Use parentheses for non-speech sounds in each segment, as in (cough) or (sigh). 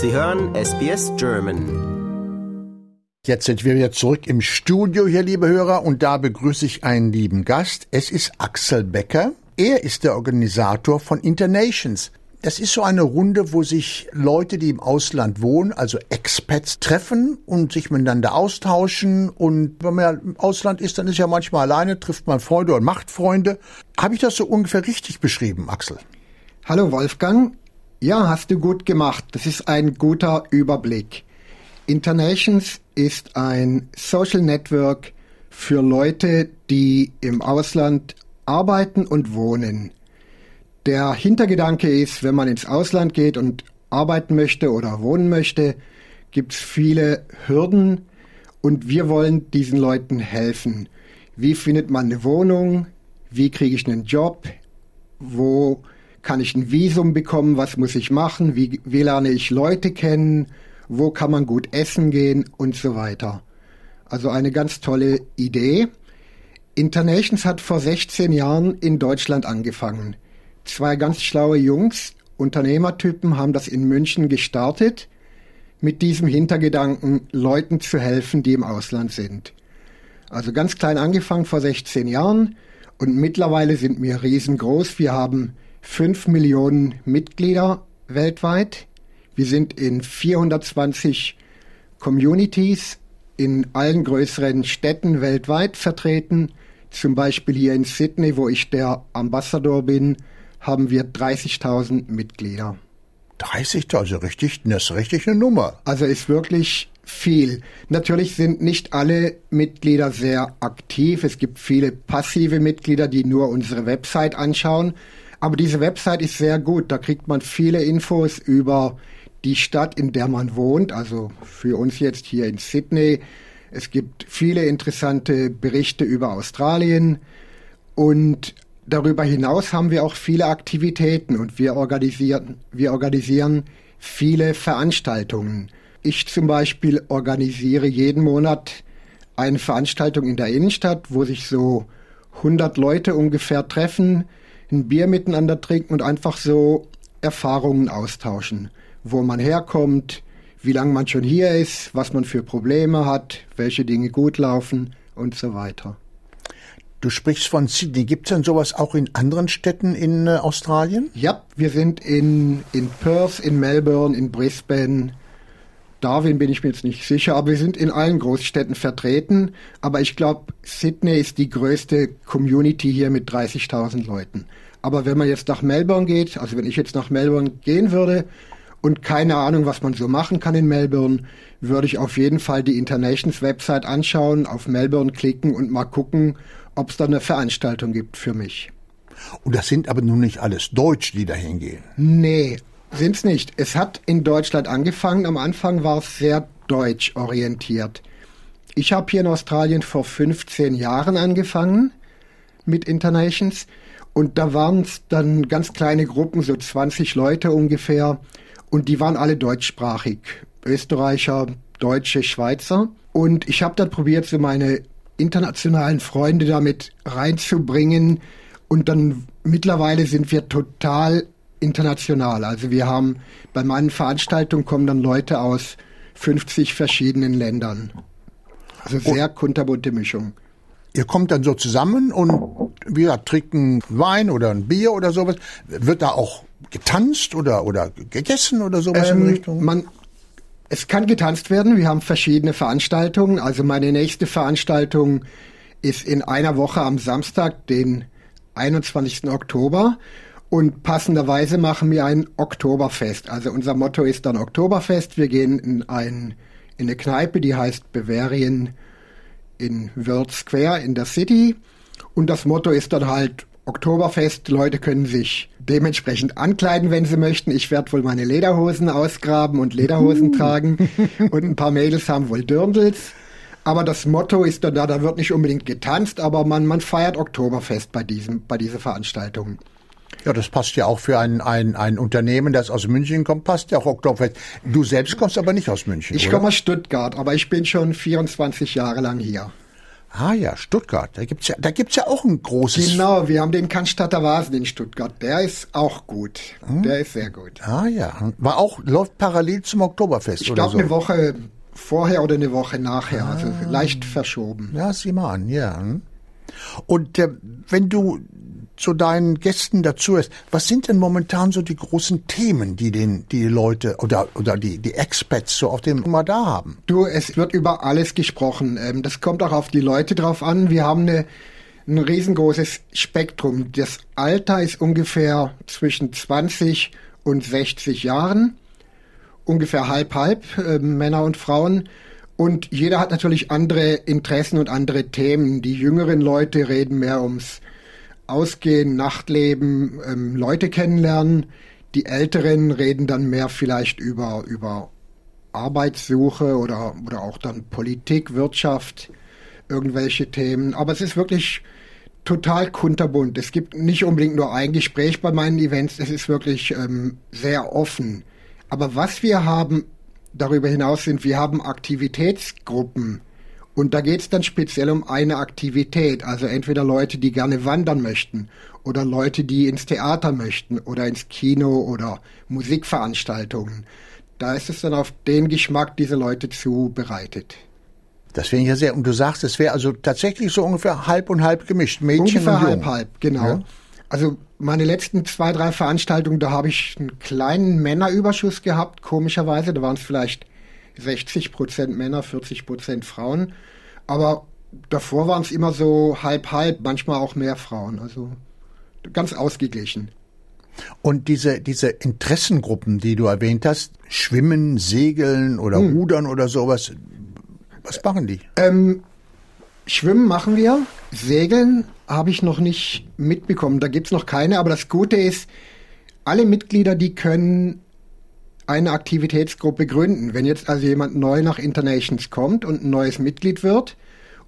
Sie hören SBS German. Jetzt sind wir wieder zurück im Studio hier, liebe Hörer, und da begrüße ich einen lieben Gast. Es ist Axel Becker. Er ist der Organisator von Internations. Das ist so eine Runde, wo sich Leute, die im Ausland wohnen, also Expats, treffen und sich miteinander austauschen. Und wenn man ja im Ausland ist, dann ist ja manchmal alleine, trifft man Freunde und macht Freunde. Habe ich das so ungefähr richtig beschrieben, Axel? Hallo Wolfgang. Ja, hast du gut gemacht. Das ist ein guter Überblick. Internations ist ein Social Network für Leute, die im Ausland arbeiten und wohnen. Der Hintergedanke ist, wenn man ins Ausland geht und arbeiten möchte oder wohnen möchte, gibt es viele Hürden und wir wollen diesen Leuten helfen. Wie findet man eine Wohnung? Wie kriege ich einen Job? Wo kann ich ein Visum bekommen? Was muss ich machen? Wie, wie lerne ich Leute kennen? Wo kann man gut essen gehen und so weiter? Also eine ganz tolle Idee. Internations hat vor 16 Jahren in Deutschland angefangen. Zwei ganz schlaue Jungs, Unternehmertypen, haben das in München gestartet, mit diesem Hintergedanken, Leuten zu helfen, die im Ausland sind. Also ganz klein angefangen vor 16 Jahren und mittlerweile sind wir riesengroß. Wir haben 5 Millionen Mitglieder weltweit. Wir sind in 420 Communities in allen größeren Städten weltweit vertreten. Zum Beispiel hier in Sydney, wo ich der Ambassador bin, haben wir 30.000 Mitglieder. 30.000, also richtig, das ist richtig eine Nummer. Also ist wirklich viel. Natürlich sind nicht alle Mitglieder sehr aktiv. Es gibt viele passive Mitglieder, die nur unsere Website anschauen. Aber diese Website ist sehr gut. Da kriegt man viele Infos über die Stadt, in der man wohnt. Also für uns jetzt hier in Sydney. Es gibt viele interessante Berichte über Australien. Und darüber hinaus haben wir auch viele Aktivitäten und wir organisieren, wir organisieren viele Veranstaltungen. Ich zum Beispiel organisiere jeden Monat eine Veranstaltung in der Innenstadt, wo sich so 100 Leute ungefähr treffen, ein Bier miteinander trinken und einfach so Erfahrungen austauschen, wo man herkommt, wie lange man schon hier ist, was man für Probleme hat, welche Dinge gut laufen und so weiter. Du sprichst von Sydney. Gibt es denn sowas auch in anderen Städten in äh, Australien? Ja, wir sind in, in Perth, in Melbourne, in Brisbane. Darwin bin ich mir jetzt nicht sicher, aber wir sind in allen Großstädten vertreten. Aber ich glaube, Sydney ist die größte Community hier mit 30.000 Leuten. Aber wenn man jetzt nach Melbourne geht, also wenn ich jetzt nach Melbourne gehen würde und keine Ahnung, was man so machen kann in Melbourne, würde ich auf jeden Fall die Internations Website anschauen, auf Melbourne klicken und mal gucken, ob es da eine Veranstaltung gibt für mich. Und das sind aber nun nicht alles Deutsche, die da hingehen. Nee, sind's nicht. Es hat in Deutschland angefangen. Am Anfang war es sehr deutsch orientiert. Ich habe hier in Australien vor 15 Jahren angefangen mit Internations und da waren es dann ganz kleine Gruppen, so 20 Leute ungefähr und die waren alle deutschsprachig. Österreicher, Deutsche, Schweizer. Und ich habe dann probiert, so meine internationalen Freunde damit reinzubringen. Und dann mittlerweile sind wir total international. Also wir haben bei meinen Veranstaltungen kommen dann Leute aus 50 verschiedenen Ländern. Also sehr kunterbunte Mischung. Ihr kommt dann so zusammen und wir trinken Wein oder ein Bier oder sowas. Wird da auch getanzt oder, oder gegessen oder sowas ähm, in Richtung? Man, es kann getanzt werden. Wir haben verschiedene Veranstaltungen. Also meine nächste Veranstaltung ist in einer Woche am Samstag, den 21. Oktober. Und passenderweise machen wir ein Oktoberfest. Also unser Motto ist dann Oktoberfest. Wir gehen in, ein, in eine Kneipe, die heißt Bavarian in World Square in der City. Und das Motto ist dann halt Oktoberfest. Leute können sich dementsprechend ankleiden, wenn sie möchten. Ich werde wohl meine Lederhosen ausgraben und Lederhosen uh. tragen. (laughs) Und ein paar Mädels haben wohl Dirndls. Aber das Motto ist dann da, da wird nicht unbedingt getanzt, aber man, man feiert Oktoberfest bei diesem, bei dieser Veranstaltung. Ja, das passt ja auch für ein, ein, ein Unternehmen, das aus München kommt, passt ja auch Oktoberfest. Du selbst kommst aber nicht aus München. Ich komme aus Stuttgart, aber ich bin schon 24 Jahre lang hier. Ah ja, Stuttgart. Da gibt's ja, da gibt's ja auch ein großes. Genau, wir haben den Cannstatter Vasen in Stuttgart. Der ist auch gut. Hm? Der ist sehr gut. Ah ja, war auch läuft parallel zum Oktoberfest ich oder glaub, so. eine Woche vorher oder eine Woche nachher, also ah. leicht verschoben. Ja, sieh mal an, ja. Und äh, wenn du zu deinen Gästen dazu ist. Was sind denn momentan so die großen Themen, die den, die Leute oder, oder die, die Experts so auf dem Radar haben? Du, es wird über alles gesprochen. Ähm, das kommt auch auf die Leute drauf an. Wir haben eine, ein riesengroßes Spektrum. Das Alter ist ungefähr zwischen 20 und 60 Jahren. Ungefähr halb halb, äh, Männer und Frauen. Und jeder hat natürlich andere Interessen und andere Themen. Die jüngeren Leute reden mehr ums Ausgehen, Nachtleben, ähm, Leute kennenlernen. Die Älteren reden dann mehr vielleicht über, über Arbeitssuche oder, oder auch dann Politik, Wirtschaft, irgendwelche Themen. Aber es ist wirklich total kunterbunt. Es gibt nicht unbedingt nur ein Gespräch bei meinen Events, es ist wirklich ähm, sehr offen. Aber was wir haben darüber hinaus sind, wir haben Aktivitätsgruppen, und da geht es dann speziell um eine Aktivität, also entweder Leute, die gerne wandern möchten oder Leute, die ins Theater möchten oder ins Kino oder Musikveranstaltungen. Da ist es dann auf den Geschmack dieser Leute zubereitet. Das finde ich ja sehr. Und du sagst, es wäre also tatsächlich so ungefähr halb und halb gemischt, Mädchen ungefähr und halb halb, genau. Ja. Also meine letzten zwei, drei Veranstaltungen, da habe ich einen kleinen Männerüberschuss gehabt, komischerweise. Da waren es vielleicht 60 Prozent Männer, 40 Prozent Frauen. Aber davor waren es immer so halb-halb, manchmal auch mehr Frauen. Also ganz ausgeglichen. Und diese, diese Interessengruppen, die du erwähnt hast, Schwimmen, Segeln oder hm. Rudern oder sowas, was machen die? Ähm, Schwimmen machen wir, Segeln habe ich noch nicht mitbekommen. Da gibt es noch keine, aber das Gute ist, alle Mitglieder, die können eine Aktivitätsgruppe gründen. Wenn jetzt also jemand neu nach Internations kommt und ein neues Mitglied wird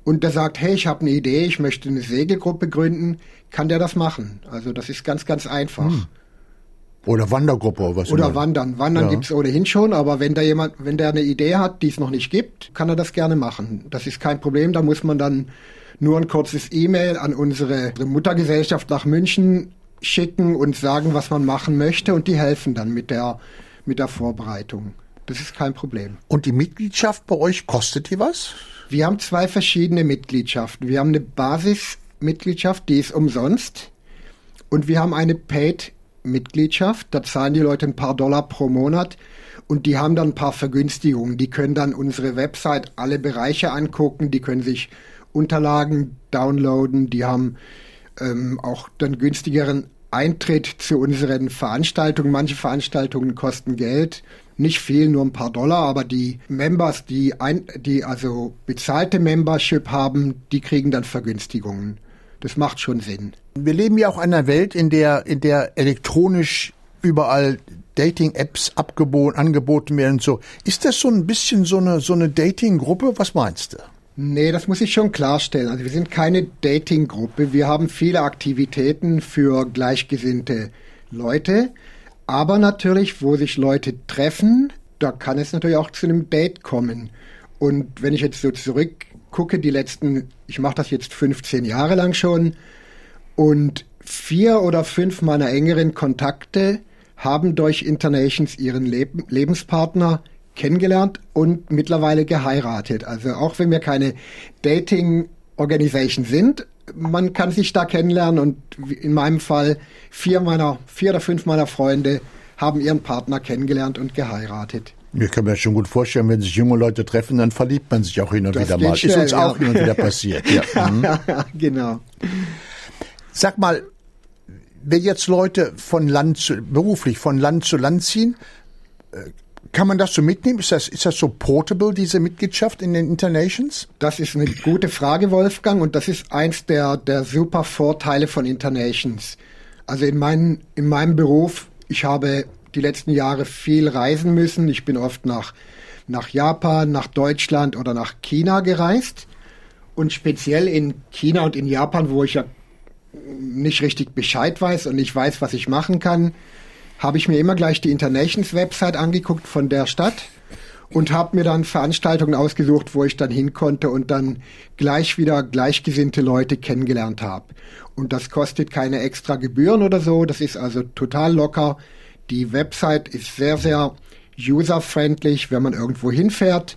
und der sagt, hey, ich habe eine Idee, ich möchte eine Segelgruppe gründen, kann der das machen. Also das ist ganz, ganz einfach. Hm. Oder Wandergruppe oder was? Oder immer. Wandern. Wandern ja. gibt's ohnehin schon, aber wenn da jemand, wenn der eine Idee hat, die es noch nicht gibt, kann er das gerne machen. Das ist kein Problem. Da muss man dann nur ein kurzes E-Mail an unsere Muttergesellschaft nach München schicken und sagen, was man machen möchte und die helfen dann mit der mit der Vorbereitung. Das ist kein Problem. Und die Mitgliedschaft bei euch kostet die was? Wir haben zwei verschiedene Mitgliedschaften. Wir haben eine Basismitgliedschaft, die ist umsonst. Und wir haben eine Paid-Mitgliedschaft. Da zahlen die Leute ein paar Dollar pro Monat. Und die haben dann ein paar Vergünstigungen. Die können dann unsere Website alle Bereiche angucken. Die können sich Unterlagen downloaden. Die haben ähm, auch dann günstigeren Eintritt zu unseren Veranstaltungen. Manche Veranstaltungen kosten Geld, nicht viel, nur ein paar Dollar, aber die Members, die, ein, die also bezahlte Membership haben, die kriegen dann Vergünstigungen. Das macht schon Sinn. Wir leben ja auch in einer Welt, in der, in der elektronisch überall Dating-Apps angeboten werden und so. Ist das so ein bisschen so eine, so eine Dating-Gruppe? Was meinst du? Nee, das muss ich schon klarstellen. Also wir sind keine Dating-Gruppe. Wir haben viele Aktivitäten für gleichgesinnte Leute. Aber natürlich, wo sich Leute treffen, da kann es natürlich auch zu einem Date kommen. Und wenn ich jetzt so zurückgucke, die letzten, ich mache das jetzt 15 Jahre lang schon, und vier oder fünf meiner engeren Kontakte haben durch Internations ihren Leb Lebenspartner kennengelernt und mittlerweile geheiratet. Also auch wenn wir keine Dating Organisation sind, man kann sich da kennenlernen und in meinem Fall vier meiner, vier oder fünf meiner Freunde haben ihren Partner kennengelernt und geheiratet. Ich kann mir schon gut vorstellen, wenn sich junge Leute treffen, dann verliebt man sich auch hin und das wieder mal. Schnell, Ist uns ja. auch hin und wieder passiert. Ja. (laughs) Mhm. genau. Sag mal, wenn jetzt Leute von Land zu, beruflich von Land zu Land ziehen, äh, kann man das so mitnehmen? Ist das, ist das so portable, diese Mitgliedschaft in den Internations? Das ist eine gute Frage, Wolfgang, und das ist eins der, der super Vorteile von Internations. Also in, mein, in meinem Beruf, ich habe die letzten Jahre viel reisen müssen. Ich bin oft nach, nach Japan, nach Deutschland oder nach China gereist. Und speziell in China und in Japan, wo ich ja nicht richtig Bescheid weiß und nicht weiß, was ich machen kann, habe ich mir immer gleich die Internations Website angeguckt von der Stadt und habe mir dann Veranstaltungen ausgesucht, wo ich dann hin konnte und dann gleich wieder gleichgesinnte Leute kennengelernt habe. Und das kostet keine extra Gebühren oder so, das ist also total locker. Die Website ist sehr, sehr user-friendly, wenn man irgendwo hinfährt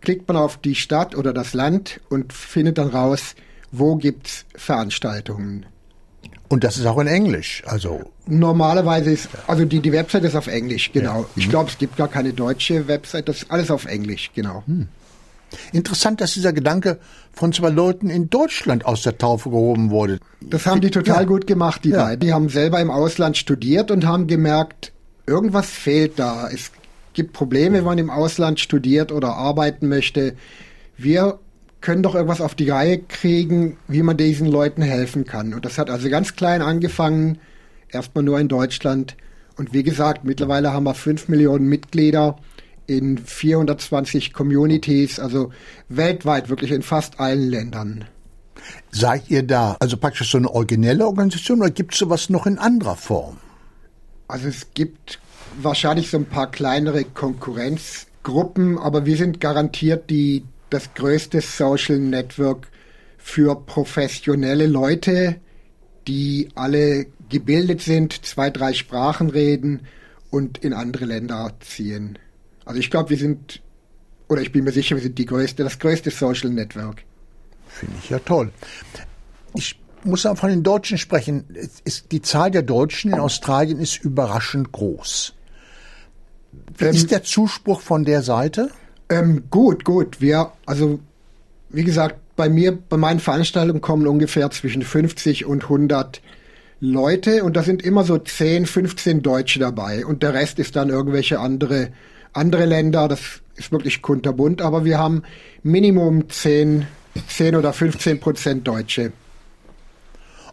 klickt man auf die Stadt oder das Land und findet dann raus, wo gibt's Veranstaltungen. Und das ist auch in Englisch, also. Normalerweise ist, also die, die Website ist auf Englisch, genau. Ja. Ich mhm. glaube, es gibt gar keine deutsche Website, das ist alles auf Englisch, genau. Hm. Interessant, dass dieser Gedanke von zwei Leuten in Deutschland aus der Taufe gehoben wurde. Das haben die total ja. gut gemacht, die ja. beiden. Die haben selber im Ausland studiert und haben gemerkt, irgendwas fehlt da. Es gibt Probleme, wenn man im Ausland studiert oder arbeiten möchte. Wir können doch irgendwas auf die Reihe kriegen, wie man diesen Leuten helfen kann. Und das hat also ganz klein angefangen, erstmal nur in Deutschland. Und wie gesagt, mittlerweile haben wir fünf Millionen Mitglieder in 420 Communities, also weltweit, wirklich in fast allen Ländern. Seid ihr da also praktisch so eine originelle Organisation oder gibt es sowas noch in anderer Form? Also es gibt wahrscheinlich so ein paar kleinere Konkurrenzgruppen, aber wir sind garantiert die, das größte Social Network für professionelle Leute, die alle gebildet sind, zwei, drei Sprachen reden und in andere Länder ziehen. Also ich glaube, wir sind, oder ich bin mir sicher, wir sind die größte, das größte Social Network. Finde ich ja toll. Ich muss auch von den Deutschen sprechen. Ist, die Zahl der Deutschen in Australien ist überraschend groß. Wie ähm, ist der Zuspruch von der Seite? Ähm, gut, gut. Wir, also, wie gesagt, bei mir, bei meinen Veranstaltungen kommen ungefähr zwischen 50 und 100 Leute und da sind immer so 10, 15 Deutsche dabei und der Rest ist dann irgendwelche andere, andere Länder. Das ist wirklich kunterbunt, aber wir haben Minimum 10, 10 oder 15 Prozent Deutsche.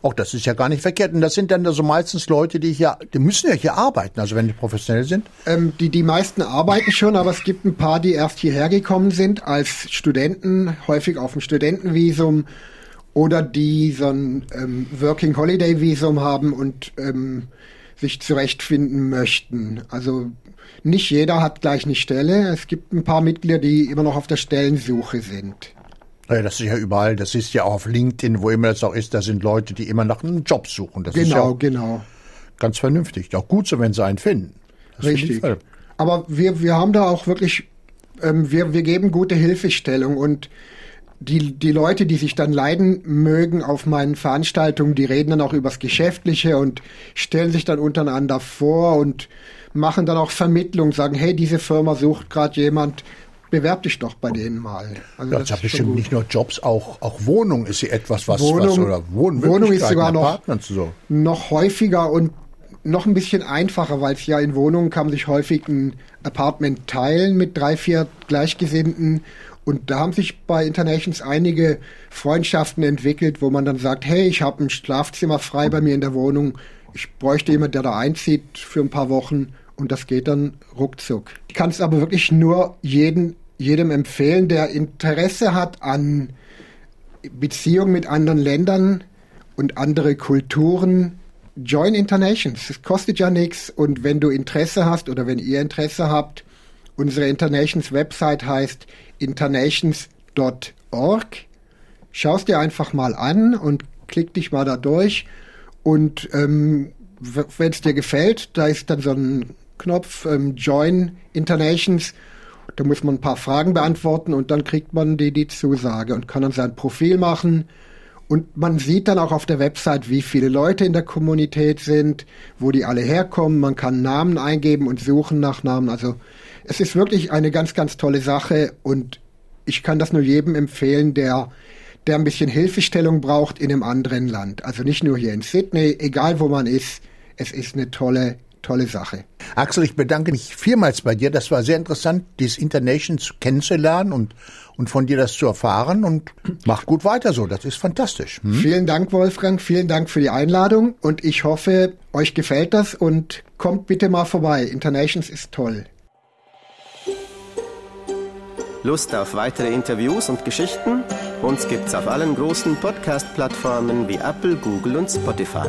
Auch das ist ja gar nicht verkehrt. Und das sind dann also meistens Leute, die hier, die müssen ja hier arbeiten, also wenn die professionell sind. Ähm, die, die meisten arbeiten schon, aber es gibt ein paar, die erst hierher gekommen sind als Studenten, häufig auf dem Studentenvisum oder die so ein ähm, Working Holiday Visum haben und ähm, sich zurechtfinden möchten. Also nicht jeder hat gleich eine Stelle. Es gibt ein paar Mitglieder, die immer noch auf der Stellensuche sind. Naja, das ist ja überall, das ist ja auch auf LinkedIn, wo immer das auch ist, da sind Leute, die immer nach einem Job suchen. Das genau, ist ja genau. Ganz vernünftig. Auch gut so, wenn sie einen finden. Das Richtig. Aber wir, wir haben da auch wirklich, ähm, wir, wir geben gute Hilfestellung und die, die Leute, die sich dann leiden mögen auf meinen Veranstaltungen, die reden dann auch übers Geschäftliche und stellen sich dann untereinander vor und machen dann auch Vermittlung, sagen, hey, diese Firma sucht gerade jemand, bewerb dich doch bei denen mal. Also ja, das, das ist bestimmt nicht nur Jobs, auch, auch Wohnung ist hier etwas, was, Wohnung, was oder Wohnung ist sogar noch, so. noch häufiger und noch ein bisschen einfacher, weil es ja in Wohnungen kann man sich häufig ein Apartment teilen mit drei, vier Gleichgesinnten. Und da haben sich bei Internations einige Freundschaften entwickelt, wo man dann sagt, hey, ich habe ein Schlafzimmer frei bei mir in der Wohnung. Ich bräuchte jemand, der da einzieht für ein paar Wochen und das geht dann ruckzuck. Ich kann es aber wirklich nur jeden, jedem empfehlen, der Interesse hat an Beziehungen mit anderen Ländern und andere Kulturen. Join Internations. Es kostet ja nichts und wenn du Interesse hast oder wenn ihr Interesse habt, unsere Internations Website heißt internations.org. Schau es dir einfach mal an und klick dich mal da durch und ähm, wenn es dir gefällt, da ist dann so ein Knopf, ähm, Join Internations. Da muss man ein paar Fragen beantworten und dann kriegt man die, die Zusage und kann dann sein Profil machen. Und man sieht dann auch auf der Website, wie viele Leute in der Kommunität sind, wo die alle herkommen. Man kann Namen eingeben und suchen nach Namen. Also es ist wirklich eine ganz, ganz tolle Sache und ich kann das nur jedem empfehlen, der, der ein bisschen Hilfestellung braucht in einem anderen Land. Also nicht nur hier in Sydney, egal wo man ist. Es ist eine tolle tolle Sache. Axel, ich bedanke mich vielmals bei dir. Das war sehr interessant, dieses Internations kennenzulernen und, und von dir das zu erfahren und mach gut weiter so. Das ist fantastisch. Hm? Vielen Dank, Wolfgang. Vielen Dank für die Einladung und ich hoffe, euch gefällt das und kommt bitte mal vorbei. Internations ist toll. Lust auf weitere Interviews und Geschichten? Uns gibt's auf allen großen Podcast-Plattformen wie Apple, Google und Spotify.